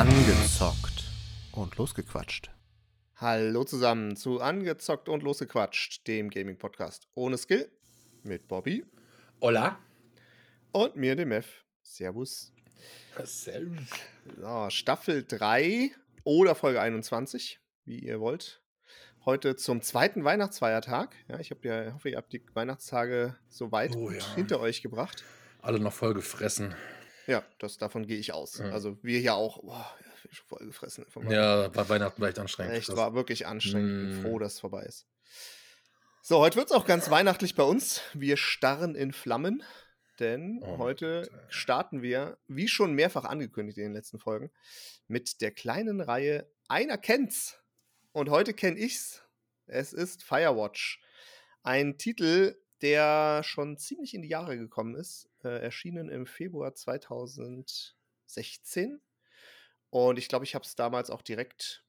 Angezockt und losgequatscht. Hallo zusammen zu Angezockt und Losgequatscht, dem Gaming-Podcast ohne Skill mit Bobby Hola. und mir, dem F. Servus. Servus. So, Staffel 3 oder Folge 21, wie ihr wollt. Heute zum zweiten Weihnachtsfeiertag. Ja, ich hab ja, hoffe, ihr habt die Weihnachtstage so weit Oh gut ja. hinter euch gebracht. Alle noch voll gefressen. Ja, das, davon gehe ich aus. Ja. Also wir hier auch. Boah, ich bin schon voll gefressen. Ja, bei Weihnachten war echt anstrengend. Echt, Das- war wirklich anstrengend. Mm. froh, dass es vorbei ist. So, heute wird es auch ganz weihnachtlich bei uns. Wir starren in Flammen, denn Oh heute Gott, starten wir, wie schon mehrfach angekündigt in den letzten Folgen, mit der kleinen Reihe Einer kennt's. Und heute kenne ich's. Es ist Firewatch. Ein Titel, der schon ziemlich in die Jahre gekommen ist. Äh, erschienen im Februar 2016. Und ich glaube, ich habe es damals auch direkt,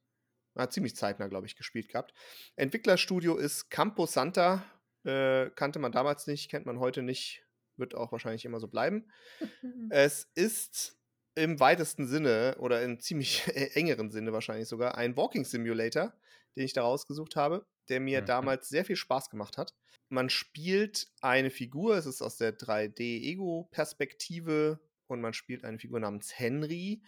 na, ziemlich zeitnah, glaube ich, gespielt gehabt. Entwicklerstudio ist Campo Santa. Äh, kannte man damals nicht, kennt man heute nicht. Wird auch wahrscheinlich immer so bleiben. Es ist im weitesten Sinne oder im ziemlich engeren Sinne wahrscheinlich sogar ein Walking Simulator, den ich da rausgesucht habe, der mir Mhm. damals sehr viel Spaß gemacht hat. Man spielt eine Figur, es ist aus der 3D-Ego-Perspektive und man spielt eine Figur namens Henry,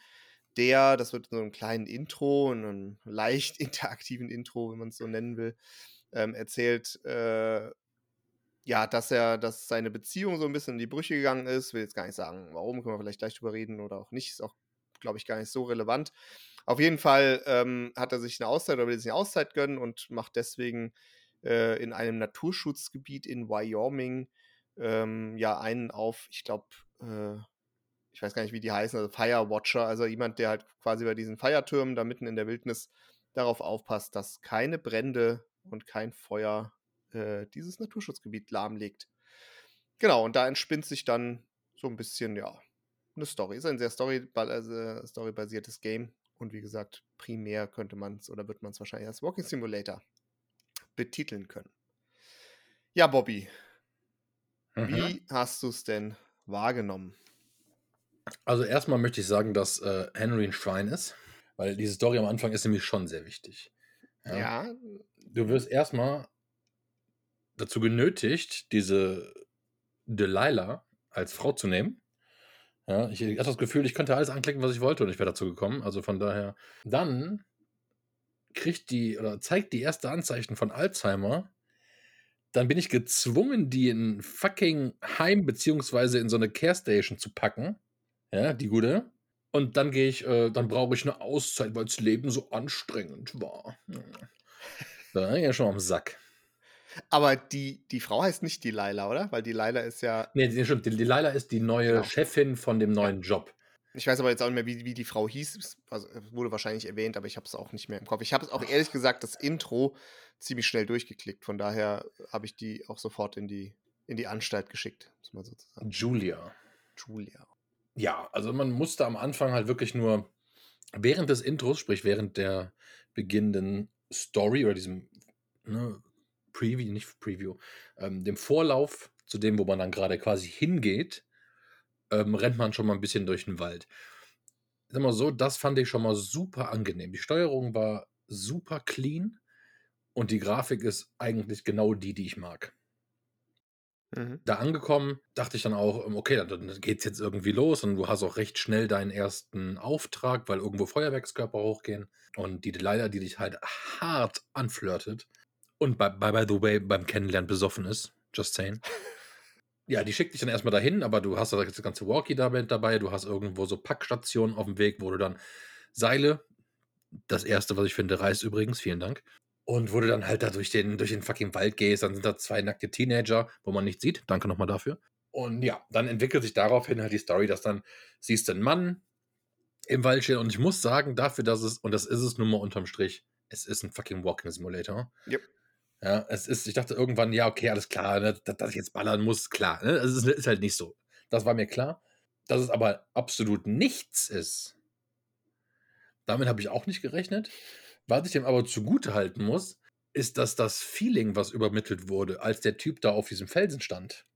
der, das wird in so einem kleinen Intro, in einem leicht interaktiven Intro, wenn man es so nennen will, ähm, erzählt, äh, ja, dass er, dass seine Beziehung so ein bisschen in die Brüche gegangen ist. Will jetzt gar nicht sagen, warum, können wir vielleicht gleich drüber reden oder auch nicht. Ist auch, glaube ich, gar nicht so relevant. Auf jeden Fall ähm, hat er sich eine Auszeit oder will sich eine Auszeit gönnen und macht deswegen äh, in einem Naturschutzgebiet in Wyoming ähm, ja einen auf, ich glaube, äh, ich weiß gar nicht, wie die heißen, also Firewatcher, also jemand, der halt quasi bei diesen Feiertürmen da mitten in der Wildnis darauf aufpasst, dass keine Brände und kein Feuer äh, dieses Naturschutzgebiet lahmlegt. Genau, und da entspinnt sich dann so ein bisschen, ja, eine Story. Ist ein sehr also storybasiertes Game. Und wie gesagt, primär könnte man es oder wird man es wahrscheinlich als Walking Simulator betiteln können. Ja, Bobby, Mhm. wie hast du es denn wahrgenommen? Also erstmal möchte ich sagen, dass äh, Henry ein Schwein ist, weil diese Story am Anfang ist nämlich schon sehr wichtig. Ja, Du wirst erstmal dazu genötigt, diese Delilah als Frau zu nehmen. Ja, ich hatte das Gefühl, ich könnte alles anklicken, was ich wollte und ich wäre dazu gekommen. Also von daher. Dann kriegt die oder zeigt die erste Anzeichen von Alzheimer. Dann bin ich gezwungen, die in fucking Heim beziehungsweise in so eine Care Station zu packen. Ja, die gute. Und dann gehe ich, äh, dann brauche ich eine Auszeit, weil das Leben so anstrengend war. Da ja schon am Sack. Aber die, die Frau heißt nicht die Laila, oder? Weil die Laila ist ja, Nee, die, stimmt. Die Delilah ist die neue Genau. Chefin von dem neuen Job. ich weiß aber jetzt auch nicht mehr, wie, wie die Frau hieß. Es- Also, wurde wahrscheinlich erwähnt, aber ich habe es auch nicht mehr im Kopf. Ich habe es auch ehrlich gesagt, das Intro ziemlich schnell durchgeklickt. Von daher habe ich die auch sofort in die, in die Anstalt geschickt, muss man sozusagen. Julia. Julia. Ja, also man musste am Anfang halt wirklich nur während des Intros, sprich während der beginnenden Story oder diesem ne, Preview, nicht Preview, ähm, dem Vorlauf zu dem, wo man dann gerade quasi hingeht, ähm, rennt man schon mal ein bisschen durch den Wald. Sag mal so, das fand ich schon mal super angenehm. Die Steuerung war super clean und die Grafik ist eigentlich genau die, die ich mag. Mhm. da angekommen, dachte ich dann auch, ähm, okay, dann, dann geht's jetzt irgendwie los und du hast auch recht schnell deinen ersten Auftrag, weil irgendwo Feuerwerkskörper hochgehen und die Delilah, die dich halt hart anflirtet und by, by, by the way beim Kennenlernen besoffen ist, just saying. Ja, die schickt dich dann erstmal dahin, aber du hast da das ganze Walkie dabei, du hast irgendwo so Packstationen auf dem Weg, wo du dann Seile, das erste, was ich finde, reißt übrigens, vielen Dank, und wo du dann halt da durch den, durch den fucking Wald gehst, dann sind da zwei nackte Teenager, wo man nicht sieht. Danke nochmal dafür. Und ja, dann entwickelt sich daraufhin halt die Story, dass dann siehst du einen Mann im Wald stehen. Und ich muss sagen, dafür, dass es, und das ist es nun mal unterm Strich, es ist ein fucking Walking Simulator. Yep. Ja, es ist, ich dachte irgendwann, ja, okay, alles klar, ne, dass, dass ich jetzt ballern muss, klar. Ne? Es ist, ist halt nicht so. Das war mir klar. Dass es aber absolut nichts ist, damit habe ich auch nicht gerechnet. Was ich dem aber zugute halten muss, ist, dass das Feeling, was übermittelt wurde, als der Typ da auf diesem Felsen stand,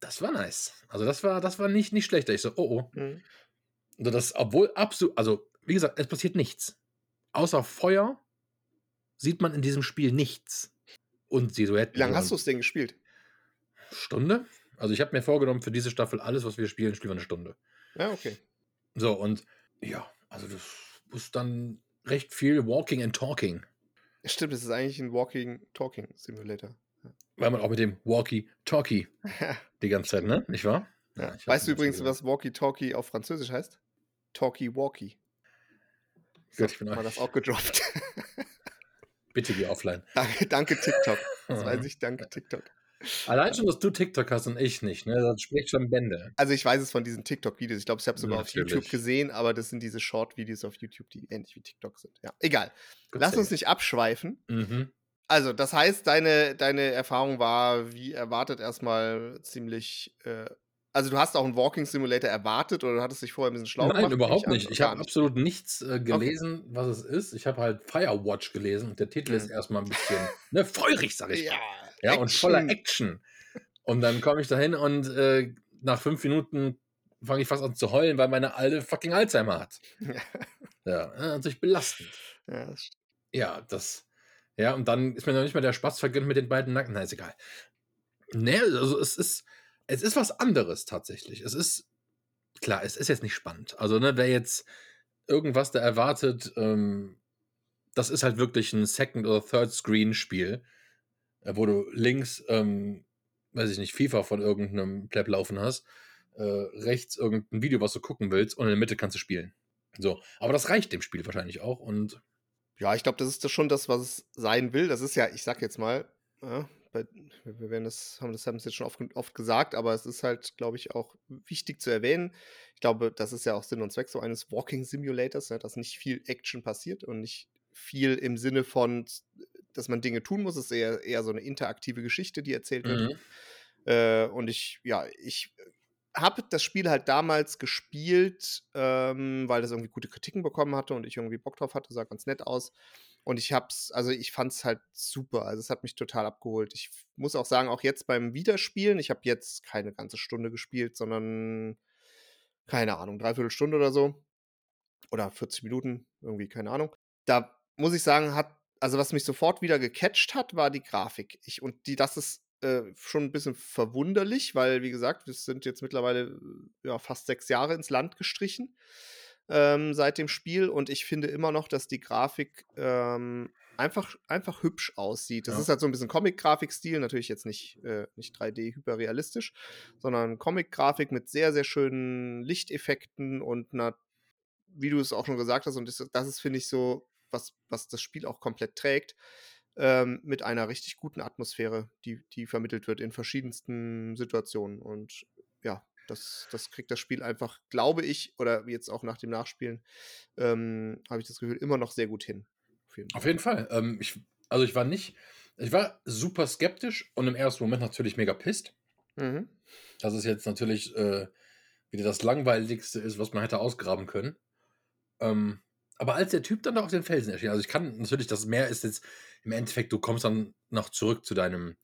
das war nice. Also das war, das war nicht, nicht schlecht. Ich so, oh oh. Mhm. Also das, obwohl absolut, also wie gesagt, es passiert nichts. Außer Feuer sieht man in diesem Spiel nichts. Und Silhouetten. Wie lange hast du es denn gespielt? Stunde? Also ich habe mir vorgenommen, für diese Staffel alles, was wir spielen, spielen wir eine Stunde. Ja, okay. So, und ja, also das ist dann recht viel Walking and Talking. Stimmt, es ist eigentlich ein Walking Talking Simulator. Weil man auch mit dem Walkie-Talkie die ganze Zeit, ne? Nicht wahr? Ja. ich Weißt du übrigens, was Walkie Talkie auf Französisch heißt? Talkie Walkie. Gut, ich bin auch, das auch gedroppt. bitte geh offline. danke, danke TikTok. Das weiß ich, danke TikTok. Allein schon, dass du TikTok hast und ich nicht, ne? Das spricht schon Bände. Also ich weiß es von diesen TikTok-Videos. Ich glaube, ich habe es sogar auf Natürlich. YouTube gesehen, aber das sind diese Short-Videos auf YouTube, die ähnlich wie TikTok sind. Ja, egal. Gott Lass sei uns nicht abschweifen. Mhm. Also, das heißt, deine, deine Erfahrung war, wie erwartet, erstmal ziemlich. Äh, also, du hast auch einen Walking Simulator erwartet oder du hattest dich vorher ein bisschen schlau Nein, gemacht? nehme überhaupt nicht. Ich habe absolut nichts äh, Okay. gelesen, was es ist. Ich habe halt Firewatch gelesen und der Titel ist Mhm. erstmal ein bisschen ne, feurig, sag ich Ja, mal. Ja, und voller Action. Und dann komme ich dahin und äh, nach fünf Minuten fange ich fast an zu heulen, weil meine alte fucking Alzheimer hat. Ja, äh, natürlich belastend. Ja, das. Ja, das. Ja, und dann ist mir noch nicht mal der Spaß vergönnt mit den beiden Nacken. Na, ist egal. Ne, also es ist, es ist was anderes tatsächlich. Es ist, klar, es ist jetzt nicht spannend. Also, ne, wer jetzt irgendwas da erwartet, ähm, das ist halt wirklich ein Second- oder Third-Screen-Spiel, äh, wo du links, ähm, weiß ich nicht, FIFA von irgendeinem Pleb laufen hast, äh, rechts irgendein Video, was du gucken willst, und in der Mitte kannst du spielen. So, aber das reicht dem Spiel wahrscheinlich auch und Ja, ich glaube, das ist das schon das, was es sein will. Das ist ja, ich sag jetzt mal, ja, bei, wir werden das, haben das haben es jetzt schon oft, oft gesagt, aber es ist halt, glaube ich, auch wichtig zu erwähnen. Ich glaube, das ist ja auch Sinn und Zweck so eines Walking Simulators, ja, dass nicht viel Action passiert und nicht viel im Sinne von, dass man Dinge tun muss. Es ist eher, eher so eine interaktive Geschichte, die erzählt wird. Mhm. Äh, und ich, ja, ich habe das Spiel halt damals gespielt, ähm, weil das irgendwie gute Kritiken bekommen hatte und ich irgendwie Bock drauf hatte, sah ganz nett aus. Und ich hab's, also ich fand's halt super. Also es hat mich total abgeholt. Ich muss auch sagen, auch jetzt beim Wiederspielen, ich habe jetzt keine ganze Stunde gespielt, sondern keine Ahnung, dreiviertel Stunde oder so. Oder 40 Minuten, irgendwie, keine Ahnung. Da muss ich sagen, hat, also was mich sofort wieder gecatcht hat, war die Grafik. Ich, und die, das ist äh, schon ein bisschen verwunderlich, weil, wie gesagt, wir sind jetzt mittlerweile äh, ja, fast sechs Jahre ins Land gestrichen ähm, seit dem Spiel und ich finde immer noch, dass die Grafik ähm, einfach, einfach hübsch aussieht. Das Ja. ist halt so ein bisschen Comic-Grafikstil, natürlich jetzt nicht, äh, nicht 3D hyperrealistisch, sondern Comic-Grafik mit sehr, sehr schönen Lichteffekten und einer, wie du es auch schon gesagt hast, und das, das ist, finde ich, so, was, was das Spiel auch komplett trägt, ähm, mit einer richtig guten Atmosphäre, die, die vermittelt wird in verschiedensten Situationen. Und ja, das, das kriegt das Spiel einfach, glaube ich, oder jetzt auch nach dem Nachspielen, ähm, habe ich das Gefühl, immer noch sehr gut hin. Auf jeden Fall. Auf jeden Fall. Ähm, ich, also ich war nicht, ich war super skeptisch und im ersten Moment natürlich mega pisst. Mhm. dass es jetzt natürlich äh, wieder das langweiligste ist, was man hätte ausgraben können. Ähm, aber als der Typ dann da auf den Felsen erschien, also ich kann natürlich, das Meer ist jetzt im Endeffekt, du kommst dann noch zurück zu deinem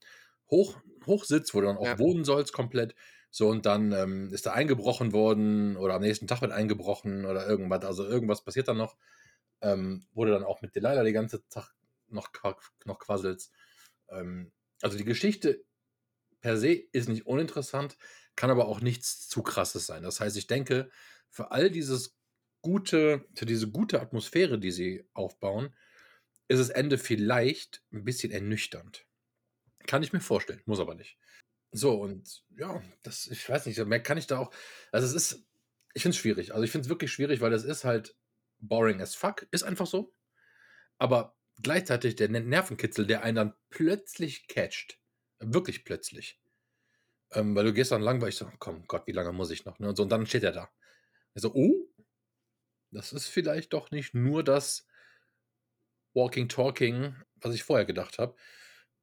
Hoch, Hochsitz, wo du dann auch Ja. wohnen sollst komplett. So, und dann ähm, ist da eingebrochen worden oder am nächsten Tag wird eingebrochen oder irgendwas. Also irgendwas passiert dann noch. Ähm, wurde dann auch mit Delilah die ganze Tag noch, noch quasselst. Ähm, also die Geschichte per se ist nicht uninteressant, kann aber auch nichts zu krasses sein. Das heißt, ich denke, für all dieses gute, für diese gute Atmosphäre, die sie aufbauen, ist das Ende vielleicht ein bisschen ernüchternd. Kann ich mir vorstellen, muss aber nicht. So, und ja, das, ich weiß nicht, mehr kann ich da auch. Also, es ist, ich finde es schwierig. Also, ich finde es wirklich schwierig, weil es ist halt boring as fuck. Ist einfach so. Aber gleichzeitig der Ner- Nervenkitzel, der einen dann plötzlich catcht. Wirklich plötzlich. Ähm, weil du gehst dann lang, weil ich so, komm Gott, wie lange muss ich noch? Ne? Und, so, und dann steht er da. Ich so, oh, das ist vielleicht doch nicht nur das Walking Talking, was ich vorher gedacht habe.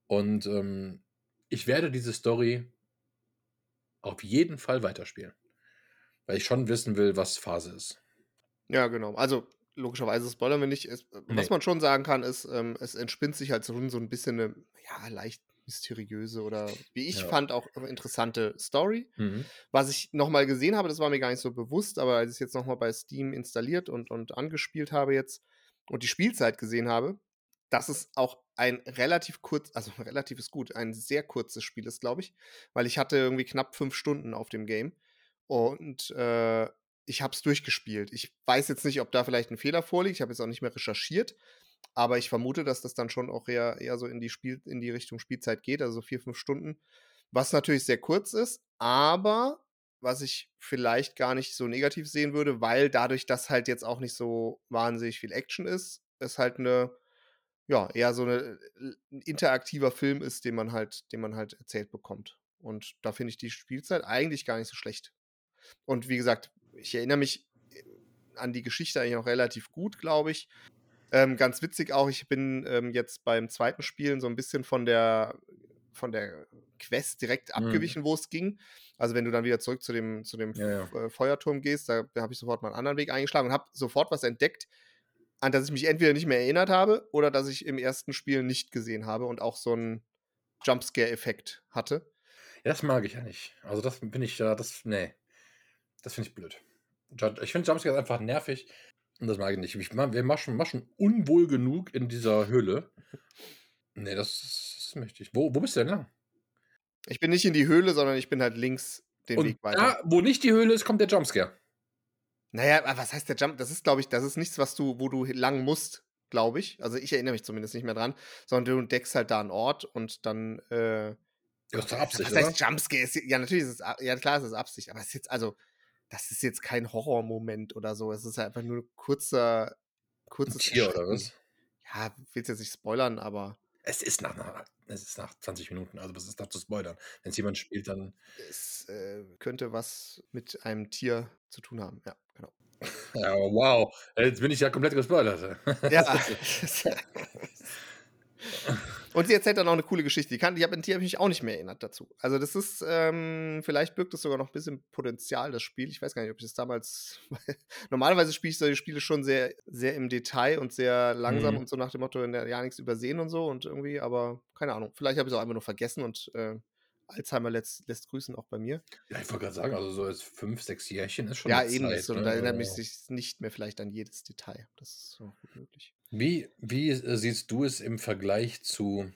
Und ähm, ich werde diese Story auf jeden Fall weiterspielen. Weil ich schon wissen will, was Phase ist. Ja, genau. Also logischerweise spoilern wir nicht. Es, äh, Nee. Was man schon sagen kann, ist, ähm, es entspinnt sich halt so, so ein bisschen eine ja, leicht mysteriöse oder wie ich Ja. fand auch interessante Story. Mhm. Was ich nochmal gesehen habe, das war mir gar nicht so bewusst, aber als ich es jetzt nochmal bei Steam installiert und, und angespielt habe jetzt und die Spielzeit gesehen habe, dass es auch ein relativ kurz, also relativ ist gut, ein sehr kurzes Spiel ist, glaube ich, weil ich hatte irgendwie knapp fünf Stunden auf dem Game und äh, ich habe es durchgespielt. Ich weiß jetzt nicht, ob da vielleicht ein Fehler vorliegt. Ich habe jetzt auch nicht mehr recherchiert, aber ich vermute, dass das dann schon auch eher, eher so in die, Spiel, in die Richtung Spielzeit geht, also vier, fünf Stunden. Was natürlich sehr kurz ist, aber was ich vielleicht gar nicht so negativ sehen würde, weil dadurch, dass halt jetzt auch nicht so wahnsinnig viel Action ist, ist halt eine, ja, eher so eine, ein interaktiver Film ist, den man halt, den man halt erzählt bekommt. Und da finde ich die Spielzeit eigentlich gar nicht so schlecht. Und wie gesagt, ich erinnere mich äh, an die Geschichte eigentlich noch relativ gut, glaube ich. Ähm, ganz witzig auch, ich bin ähm, jetzt beim zweiten Spielen so ein bisschen von der, von der Quest direkt Mhm. abgewichen, wo es ging. Also wenn du dann wieder zurück zu dem, zu dem Ja, ja. Äh, Feuerturm gehst, da, habe ich sofort mal einen anderen Weg eingeschlagen und habe sofort was entdeckt, an das ich mich entweder nicht mehr erinnert habe oder das ich im ersten Spiel nicht gesehen habe und auch so einen Jumpscare-Effekt hatte. Ja, das mag ich ja nicht. Also das bin ich ja, das, nee. Das finde ich blöd. Ich finde Jumpscares einfach nervig und das mag ich nicht. Ich, wir maschen, maschen unwohl genug in dieser Höhle. Nee, das, das möchte ich. Wo, wo bist du denn lang? Ich bin nicht in die Höhle, sondern ich bin halt links den Und Weg weiter. da, wo nicht die Höhle ist, kommt der Jumpscare. Naja, aber was heißt der Jump? Das ist, glaube ich, das ist nichts, was du, wo du lang musst, glaube ich. Also ich erinnere mich zumindest nicht mehr dran, sondern du entdeckst halt da einen Ort und dann. Äh, Das ist Absicht, was heißt Jumpscare? Ist, ja, natürlich ist es, ja klar, es ist Absicht, aber es ist jetzt, also, das ist jetzt kein Horrormoment oder so. Es ist halt einfach nur ein kurzer, Ein kurzes Tier oder was? Ja, willst jetzt nicht spoilern, aber Es ist nach, nach, es ist nach 20 Minuten, also was ist da zu spoilern? Wenn es jemand spielt, dann. es äh, könnte was mit einem Tier zu tun haben. Ja, genau. Ja, wow. Jetzt bin ich ja komplett gespoilert. Ja. Und sie erzählt dann auch eine coole Geschichte. Die, kann, die habe hab ich mich auch nicht mehr erinnert dazu. Also, das ist, ähm, vielleicht birgt es sogar noch ein bisschen Potenzial, das Spiel. Ich weiß gar nicht, ob ich das damals. Normalerweise spiele ich solche Spiele schon sehr, sehr im Detail und sehr langsam Mhm. und so nach dem Motto, in der ja nichts übersehen und so und irgendwie, aber keine Ahnung. Vielleicht habe ich es auch einfach nur vergessen und äh, Alzheimer lässt, lässt grüßen auch bei mir. Ja, ich wollte gerade sagen, also so als fünf, sechs Jährchen ist schon Ja, eben. Zeit, ist so, ne? Da erinnert mich Also, sich nicht mehr vielleicht an jedes Detail. Das ist auch gut möglich. Wie, wie äh, siehst du es im Vergleich zu.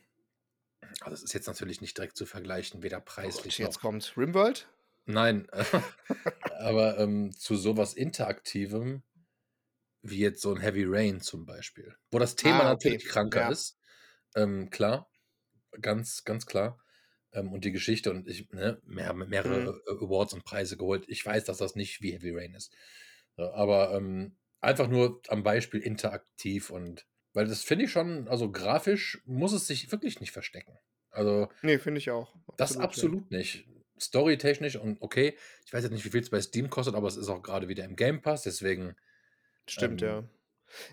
Also, das ist jetzt natürlich nicht direkt zu vergleichen, weder Oh preislich jetzt noch. kommt Rimworld. Nein, aber ähm, zu sowas Interaktivem, wie jetzt so ein Heavy Rain zum Beispiel. Wo das Thema Ah, okay. natürlich kranker Ja. ist. Ähm, klar. Ganz, ganz klar. Ähm, und die Geschichte und ich, ne, mehr, mehrere Mhm. Awards und Preise geholt. Ich weiß, dass das nicht wie Heavy Rain ist. Aber ähm, einfach nur am Beispiel interaktiv und weil das finde ich schon, also grafisch muss es sich wirklich nicht verstecken. Also Nee, finde ich auch. das ja. absolut nicht. Storytechnisch und okay, ich weiß jetzt nicht, wie viel es bei Steam kostet, aber es ist auch gerade wieder im Game Pass, deswegen Stimmt, Ähm, ja.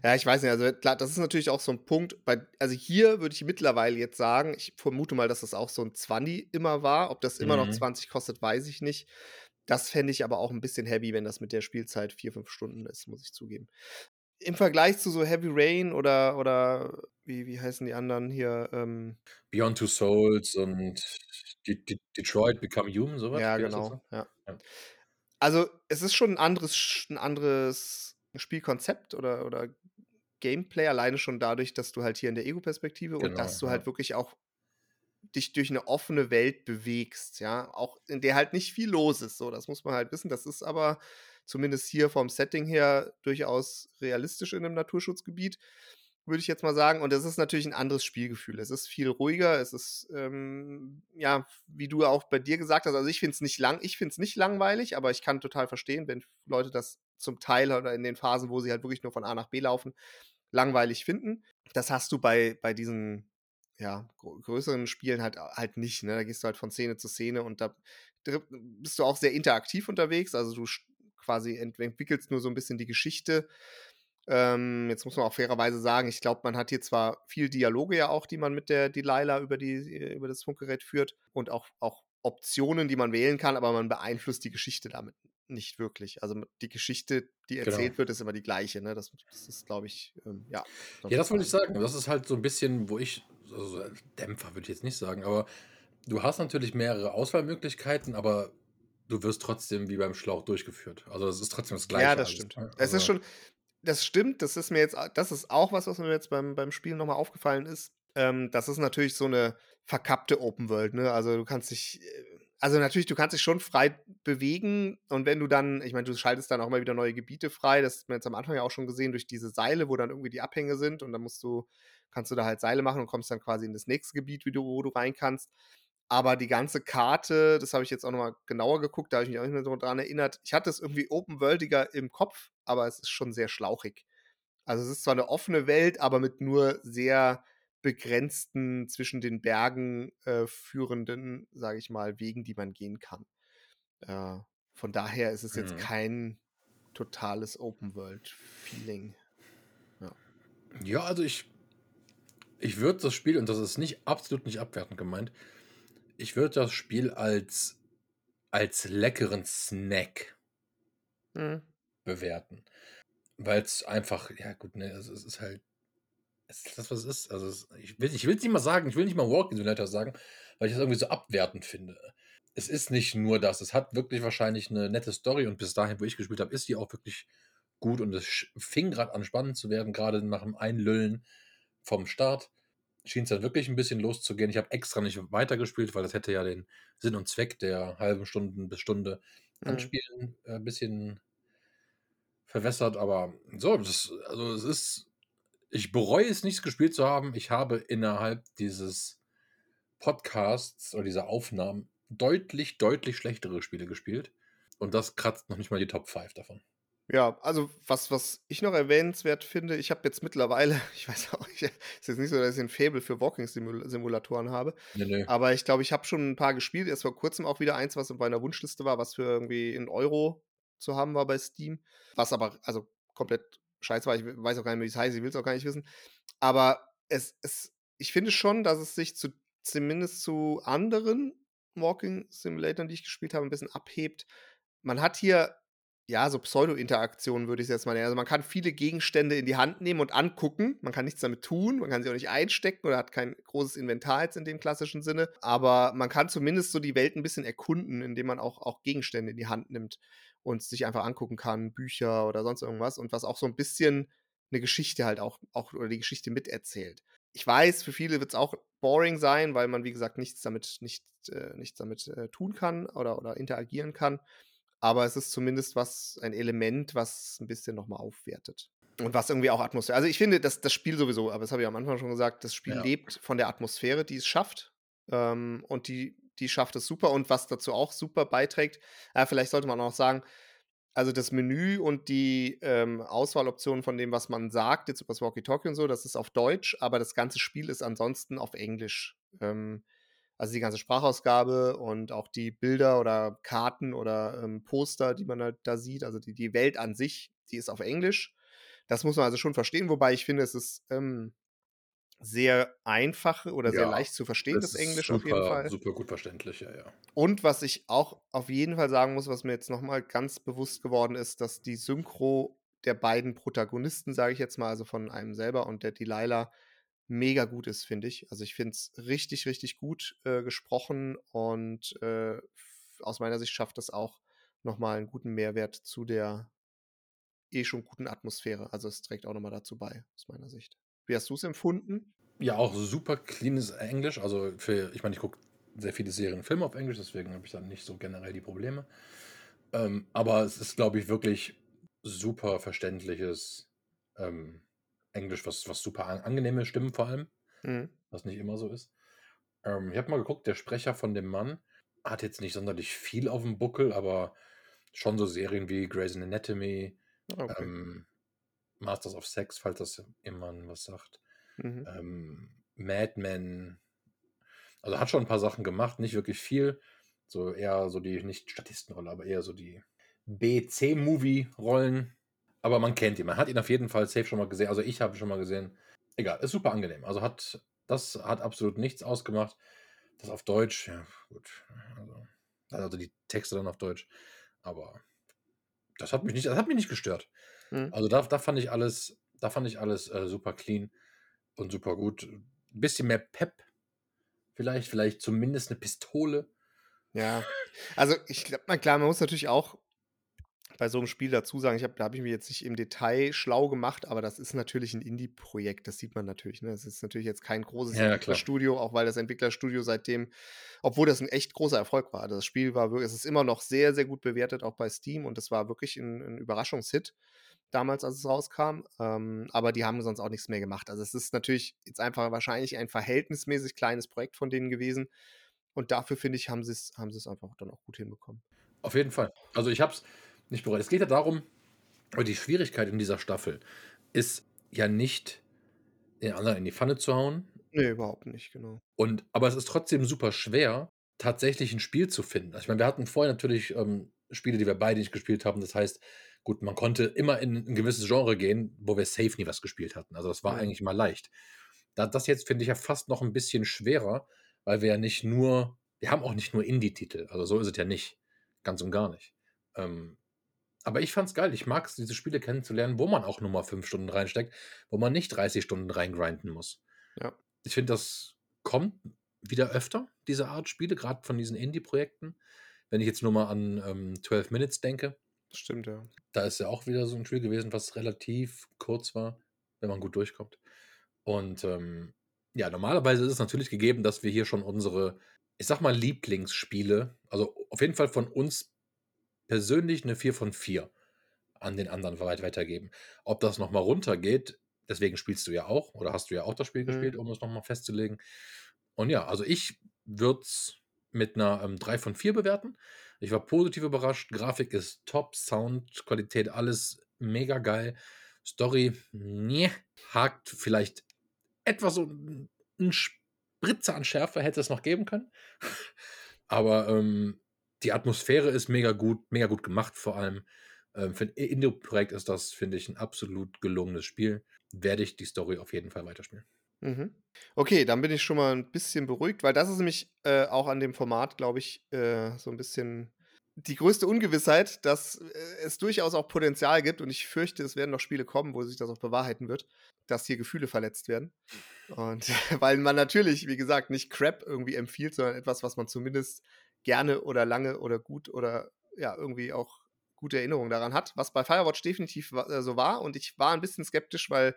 Ja, ich weiß nicht, also klar, das ist natürlich auch so ein Punkt, bei, also hier würde ich mittlerweile jetzt sagen, ich vermute mal, dass das auch so ein 20 immer war. Ob das immer noch Mhm. 20 kostet, weiß ich nicht. Das fände ich aber auch ein bisschen heavy, wenn das mit der Spielzeit vier, fünf Stunden ist, muss ich zugeben. Im Vergleich zu so Heavy Rain oder, oder wie, wie heißen die anderen hier? Ähm, Beyond Two Souls und De De Detroit Become Human, sowas. ja, genau. dazu? Ja. Ja. Also, es ist schon ein anderes, ein anderes Spielkonzept oder, oder Gameplay, alleine schon dadurch, dass du halt hier in der Ego-Perspektive und Genau, dass du ja. halt wirklich auch dich durch eine offene Welt bewegst, ja, auch in der halt nicht viel los ist, so, das muss man halt wissen, das ist aber zumindest hier vom Setting her durchaus realistisch in einem Naturschutzgebiet, würde ich jetzt mal sagen, und es ist natürlich ein anderes Spielgefühl, es ist viel ruhiger, es ist, ähm, ja, wie du auch bei dir gesagt hast, also ich finde es nicht lang, ich finde es nicht langweilig, aber ich kann total verstehen, wenn Leute das zum Teil oder in den Phasen, wo sie halt wirklich nur von A nach B laufen, langweilig finden. Das hast du bei, bei diesen ja, größeren Spielen halt, halt nicht. Ne? Da gehst du halt von Szene zu Szene und da bist du auch sehr interaktiv unterwegs. Also du quasi ent entwickelst nur so ein bisschen die Geschichte. Ähm, jetzt muss man auch fairerweise sagen, ich glaube, man hat hier zwar viel Dialoge ja auch, die man mit der Delilah über, die, über das Funkgerät führt und auch, auch Optionen, die man wählen kann, aber man beeinflusst die Geschichte damit nicht wirklich. Also die Geschichte, die Genau. erzählt wird, ist immer die gleiche. Ne? Das, das ist, glaube ich, ähm, ja. Ja, das wollte ich sagen. Das ist halt so ein bisschen, wo ich also Dämpfer würde ich jetzt nicht sagen, aber du hast natürlich mehrere Auswahlmöglichkeiten, aber du wirst trotzdem wie beim Schlauch durchgeführt. Also es ist trotzdem das Gleiche. Ja, das stimmt. ne? Es ist Also, schon, das stimmt, das ist mir jetzt, das ist auch was, was mir jetzt beim, beim Spielen nochmal aufgefallen ist. Ähm, das ist natürlich so eine verkappte Open World, ne? Also du kannst dich, äh, also natürlich, du kannst dich schon frei bewegen und wenn du dann, ich meine, du schaltest dann auch mal wieder neue Gebiete frei, das hat man jetzt am Anfang ja auch schon gesehen, durch diese Seile, wo dann irgendwie die Abhänge sind und dann musst du, kannst du da halt Seile machen und kommst dann quasi in das nächste Gebiet, du, wo du rein kannst. Aber die ganze Karte, das habe ich jetzt auch nochmal genauer geguckt, da habe ich mich auch nicht mehr so dran erinnert. Ich hatte es irgendwie open-worldiger im Kopf, aber es ist schon sehr schlauchig. Also es ist zwar eine offene Welt, aber mit nur sehr begrenzten, zwischen den Bergen äh, führenden, sage ich mal, Wegen, die man gehen kann. Äh, von daher ist es jetzt Mhm. kein totales Open-World-Feeling. ja, also ich, ich würde das Spiel, und das ist nicht absolut nicht abwertend gemeint, ich würde das Spiel als, als leckeren Snack Hm. bewerten. Weil es einfach, ja gut, ne, also es ist halt, es ist das, was es ist. Also es, ich will ich will's nicht mal sagen, ich will nicht mal Walking Simulator sagen, weil ich das irgendwie so abwertend finde. Es ist nicht nur das, es hat wirklich wahrscheinlich eine nette Story und bis dahin, wo ich gespielt habe, ist die auch wirklich gut und es fing gerade an spannend zu werden, gerade nach dem Einlüllen vom Start schien es dann wirklich ein bisschen loszugehen. Ich habe extra nicht weitergespielt, weil das hätte ja den Sinn und Zweck der halben Stunden bis Stunde Mhm. Anspielen äh, ein bisschen verwässert, aber so, das, also es ist, ich bereue es nicht gespielt zu haben. Ich habe innerhalb dieses Podcasts oder dieser Aufnahmen deutlich, deutlich schlechtere Spiele gespielt. Und das kratzt noch nicht mal die Top 5 davon. Ja, also was, was ich noch erwähnenswert finde, ich habe jetzt mittlerweile, ich weiß auch, ich, ist jetzt nicht so, dass ich ein Faible für Walking-Simulatoren habe, Nee, nee. aber ich glaube, ich habe schon ein paar gespielt. Erst vor kurzem auch wieder eins, was auf meiner Wunschliste war, was für irgendwie in Euro zu haben war bei Steam. Was aber, also komplett scheiße war. Ich weiß auch gar nicht mehr, wie es heißt, ich will es auch gar nicht wissen. Aber es, es, ich finde schon, dass es sich zu, zumindest zu anderen Walking-Simulatoren, die ich gespielt habe, ein bisschen abhebt. Man hat hier ja, so Pseudo-Interaktionen würde ich es jetzt mal nennen. Also man kann viele Gegenstände in die Hand nehmen und angucken. Man kann nichts damit tun, man kann sie auch nicht einstecken oder hat kein großes Inventar jetzt in dem klassischen Sinne. Aber man kann zumindest so die Welt ein bisschen erkunden, indem man auch, auch Gegenstände in die Hand nimmt und sich einfach angucken kann, Bücher oder sonst irgendwas. Und was auch so ein bisschen eine Geschichte halt auch, auch oder die Geschichte miterzählt. Ich weiß, für viele wird es auch boring sein, weil man, wie gesagt, nichts damit, nicht, äh, nichts damit äh, tun kann oder, oder interagieren kann aber es ist zumindest was, ein Element, was ein bisschen nochmal aufwertet. Und was irgendwie auch Atmosphäre. Also ich finde, dass das Spiel sowieso, aber das habe ich am Anfang schon gesagt, das Spiel Ja. lebt von der Atmosphäre, die es schafft. Ähm, und die, die schafft es super. Und was dazu auch super beiträgt, äh, vielleicht sollte man auch sagen, also das Menü und die ähm, Auswahloptionen von dem, was man sagt, jetzt über das Walkie-Talkie und so, das ist auf Deutsch, aber das ganze Spiel ist ansonsten auf Englisch. Ähm, also die ganze Sprachausgabe und auch die Bilder oder Karten oder ähm, Poster, die man halt da sieht, also die, die Welt an sich, die ist auf Englisch. Das muss man also schon verstehen, wobei ich finde, es ist ähm, sehr einfach oder sehr Ja, leicht zu verstehen, das Englisch auf jeden super, Fall. super gut verständlich, ja, ja. Und was ich auch auf jeden Fall sagen muss, was mir jetzt nochmal ganz bewusst geworden ist, dass die Synchro der beiden Protagonisten, sage ich jetzt mal, also von einem selber und der Delilah, mega gut ist, finde ich. Also ich finde es richtig, richtig gut äh, gesprochen und äh, aus meiner Sicht schafft das auch nochmal einen guten Mehrwert zu der eh schon guten Atmosphäre. Also es trägt auch nochmal dazu bei, aus meiner Sicht. Wie hast du es empfunden? Ja, auch super cleanes Englisch. Also für, ich meine, ich gucke sehr viele Serien und Filme auf Englisch, deswegen habe ich dann nicht so generell die Probleme. Ähm, aber es ist, glaube ich, wirklich super verständliches ähm, Englisch, was, was super an, angenehme Stimmen vor allem, Mhm. was nicht immer so ist. Ähm, ich habe mal geguckt, der Sprecher von dem Mann hat jetzt nicht sonderlich viel auf dem Buckel, aber schon so Serien wie Grey's Anatomy, Ah, Okay. ähm, Masters of Sex, falls das jemand was sagt Mhm. ähm, Mad Men. Also hat schon ein paar Sachen gemacht, nicht wirklich viel. So eher so die, nicht Statistenrolle, aber eher so die B-C-Movie-Rollen. Aber man kennt ihn. Man hat ihn auf jeden Fall safe schon mal gesehen. Also ich habe ihn schon mal gesehen. Egal, ist super angenehm. Also hat, das hat absolut nichts ausgemacht. Das auf Deutsch, ja, gut. Also, also die Texte dann auf Deutsch. Aber das hat mich nicht, das hat mich nicht gestört. Mhm. Also da, da fand ich alles, da fand ich alles äh, super clean und super gut. ein bisschen mehr Pep. Vielleicht, vielleicht zumindest eine Pistole. Ja, also ich glaube, na klar, man muss natürlich auch bei so einem Spiel dazu sagen, ich habe da habe ich mich jetzt nicht im Detail schlau gemacht, aber das ist natürlich ein Indie-Projekt, das sieht man natürlich, ne? Es ist natürlich jetzt kein großes Ja, klar. Entwicklerstudio, auch weil das Entwicklerstudio seitdem obwohl das ein echt großer Erfolg war. Also das Spiel war wirklich es ist immer noch sehr, sehr gut bewertet, auch bei Steam und das war wirklich ein 'n Überraschungshit damals, als es rauskam. Ähm, aber die haben sonst auch nichts mehr gemacht. Also, es ist natürlich jetzt einfach wahrscheinlich ein verhältnismäßig kleines Projekt von denen gewesen und dafür, finde ich, haben sie's haben sie's einfach dann auch gut hinbekommen. Auf jeden Fall. Also, ich habe es nicht bereut. Es geht ja darum die Schwierigkeit in dieser Staffel ist ja nicht, den anderen in die Pfanne zu hauen. Ne, überhaupt nicht, genau. Und aber es ist trotzdem super schwer, tatsächlich ein Spiel zu finden. Also, ich meine, wir hatten vorher natürlich, ähm, Spiele, die wir beide nicht gespielt haben. Das heißt, gut, man konnte immer in ein gewisses Genre gehen, wo wir safe nie was gespielt hatten. Also, das war Ja. eigentlich immer leicht. Da das jetzt finde ich ja fast noch ein bisschen schwerer, weil wir ja nicht nur wir haben auch nicht nur Indie-Titel. Also, so ist es ja nicht. Ganz und gar nicht. Ähm, aber ich fand's geil. Ich mag's, diese Spiele kennenzulernen, wo man auch nur mal 5 Stunden reinsteckt, wo man nicht 30 Stunden reingrinden muss. Ja. Ich finde, das kommt wieder öfter, diese Art Spiele, grad von diesen Indie-Projekten. Wenn ich jetzt nur mal an, ähm, 12 Minutes denke. Stimmt, ja. Da ist ja auch wieder so 'n Spiel gewesen, was relativ kurz war, wenn man gut durchkommt. Und, ähm, ja, normalerweise ist es natürlich gegeben, dass wir hier schon unsere, ich sage mal, Lieblingsspiele also, auf jeden Fall von uns persönlich 'ne 4 von 4 an den anderen weit weitergeben. Ob das noch mal runtergeht deswegen spielst du ja auch oder hast du ja auch das Spiel gespielt, Mhm. um es noch mal festzulegen. Und ja, also, ich würde es mit 'ner, ähm, 3 von 4 bewerten. Ich war positiv überrascht. Grafik ist top, Soundqualität, alles mega geil. Story, ne, hakt vielleicht etwas so 'n 'n Spritzer an Schärfe hätte es noch geben können. Aber, ähm, die Atmosphäre ist mega gut, mega gut gemacht vor allem. Ähm, für 'n I Indie-Projekt ist das, finde ich, 'n absolut gelungenes Spiel. Werde ich die Story auf jeden Fall weiterspielen. Mhm. Okay, dann bin ich schon mal 'n bisschen beruhigt, weil das ist nämlich, äh, auch an dem Format, glaube ich, äh, so 'n bisschen die größte Ungewissheit, dass, äh, es durchaus auch Potenzial gibt und ich fürchte, es werden noch Spiele kommen, wo sich das auch bewahrheiten wird, dass hier Gefühle verletzt werden. Und weil man natürlich, wie gesagt, nicht Crap irgendwie empfiehlt, sondern etwas, was man zumindest gerne oder lange oder gut oder ja, irgendwie auch gute Erinnerungen daran hat, was bei Firewatch definitiv äh, so war. Und ich war 'n bisschen skeptisch, weil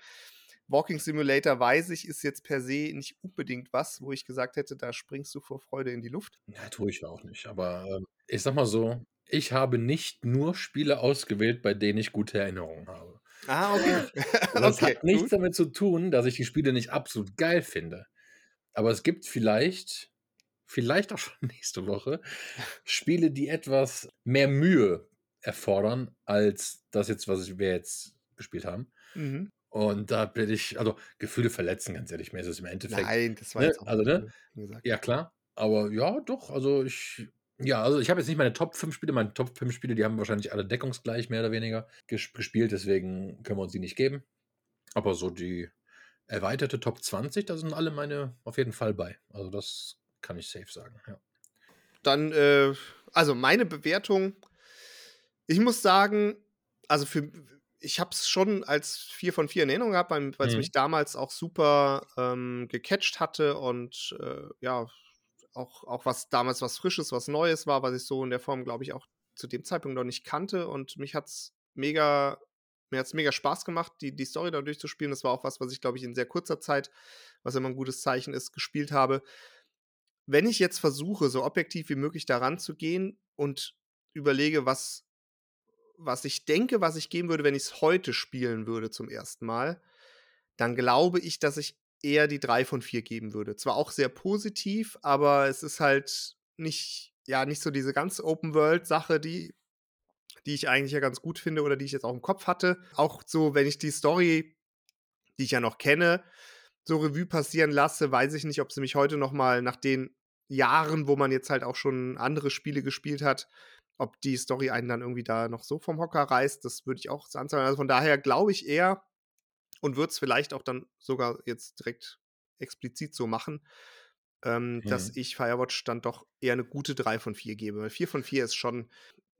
Walking Simulator, weiß ich, ist jetzt per se nicht unbedingt was, wo ich gesagt hätte, da springst du vor Freude in die Luft. Ja, tue ich auch nicht. Aber, ähm, ich sage mal so, ich habe nicht nur Spiele ausgewählt, bei denen ich gute Erinnerungen habe. Ah, okay. Das Okay, hat nichts gut. damit zu tun, dass ich die Spiele nicht absolut geil finde. Aber es gibt vielleicht vielleicht auch schon nächste Woche Spiele, die etwas mehr Mühe erfordern als das jetzt, was wir jetzt gespielt haben. Mhm. Und da bin ich also, Gefühle verletzen, ganz ehrlich. Mir ist es im Endeffekt Nein, das war ne, jetzt auch also, ne? gesagt. Ja, klar. Aber ja, doch, also, ich ja, also, ich habe jetzt nicht meine Top 5 Spiele. Meine Top 5 Spiele, die haben wahrscheinlich alle deckungsgleich mehr oder weniger ges gespielt, deswegen können wir uns die nicht geben. Aber so die erweiterte Top 20, da sind alle meine auf jeden Fall bei. Also, das kann ich safe sagen, ja. Dann, äh also, meine Bewertung ich muss sagen, also, für ich habe es schon als 4 von 4 in Erinnerung gehabt, weil weil's Mhm. mich damals auch super, ähm, gecatcht hatte und, äh, ja, auch auch was damals was Frisches, was Neues war, was ich so in der Form, glaube ich, auch zu dem Zeitpunkt noch nicht kannte. Und mich hat's mega mir hat's mega Spaß gemacht, die die Story da durchzuspielen. Das war auch was, was ich, glaube ich, in sehr kurzer Zeit, was immer 'n gutes Zeichen ist, gespielt habe. Wenn ich jetzt versuche, so objektiv wie möglich da ranzugehen und überlege, was was ich denke, was ich geben würde, wenn ich's heute spielen würde zum 1. Mal, dann glaube ich, dass ich eher die 3 von 4 geben würde. Zwar auch sehr positiv, aber es ist halt nicht ja, nicht so diese ganz Open-World-Sache, die die ich eigentlich ja ganz gut finde oder die ich jetzt auch im Kopf hatte. Auch so, wenn ich die Story, die ich ja noch kenne, so Revue passieren lasse, weiß ich nicht, ob sie mich heute noch mal nach den Jahren, wo man jetzt halt auch schon andere Spiele gespielt hat ob die Story einen dann irgendwie da noch so vom Hocker reißt, das würde ich auch so anzweifeln. Also, von daher glaube ich eher und würde es vielleicht auch dann sogar jetzt direkt explizit so machen, ähm, dass Mhm. ich Firewatch dann doch eher 'ne gute 3 von 4 gebe. Weil 4 von 4 ist schon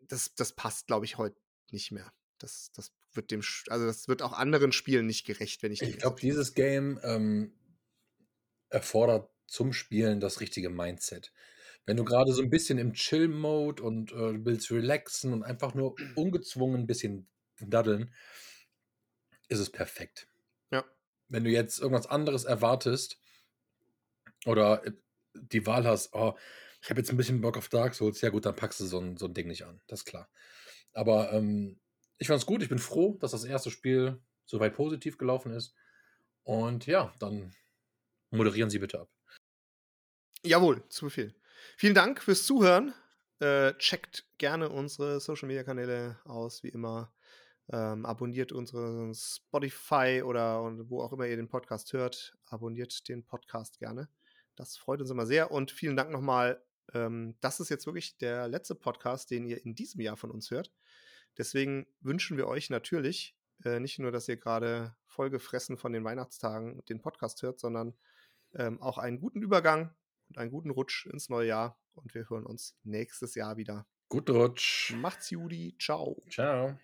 das das passt, glaube ich, heut nicht mehr. Das das wird dem also, das wird auch anderen Spielen nicht gerecht, wenn ich Ich glaube, dieses Game, ähm erfordert zum Spielen das richtige Mindset. Wenn du gerade so ein bisschen im Chill-Mode und, äh, willst relaxen und einfach nur ungezwungen 'n bisschen daddeln ist es perfekt. Ja. Wenn du jetzt irgendwas anderes erwartest oder, äh, die Wahl hast: „Oh, ich habe jetzt ein bisschen Bock auf Dark Souls“, ja gut, dann packst du so ein so 'n Ding nicht an, das ist klar. Aber, ähm, ich fand's gut. Ich bin froh, dass das erste Spiel so weit positiv gelaufen ist. Und ja, dann moderieren Sie bitte ab. Jawohl, zu Befehl. Vielen Dank fürs Zuhören. Äh, checkt gerne unsere Social-Media-Kanäle aus, wie immer. Ähm, abonniert unseren Spotify oder wo auch immer ihr den Podcast hört. Abonniert den Podcast gerne. Das freut uns immer sehr. Und vielen Dank nochmal. Ähm, das ist jetzt wirklich der letzte Podcast, den ihr in diesem Jahr von uns hört. Deswegen wünschen wir euch natürlich äh, nicht nur, dass ihr gerade vollgefressen von den Weihnachtstagen den Podcast hört, sondern ähm, auch einen guten Übergang und einen guten Rutsch ins neue Jahr. Und wir hören uns nächstes Jahr wieder. Guten Rutsch. Macht's Judy. Ciao. Ciao.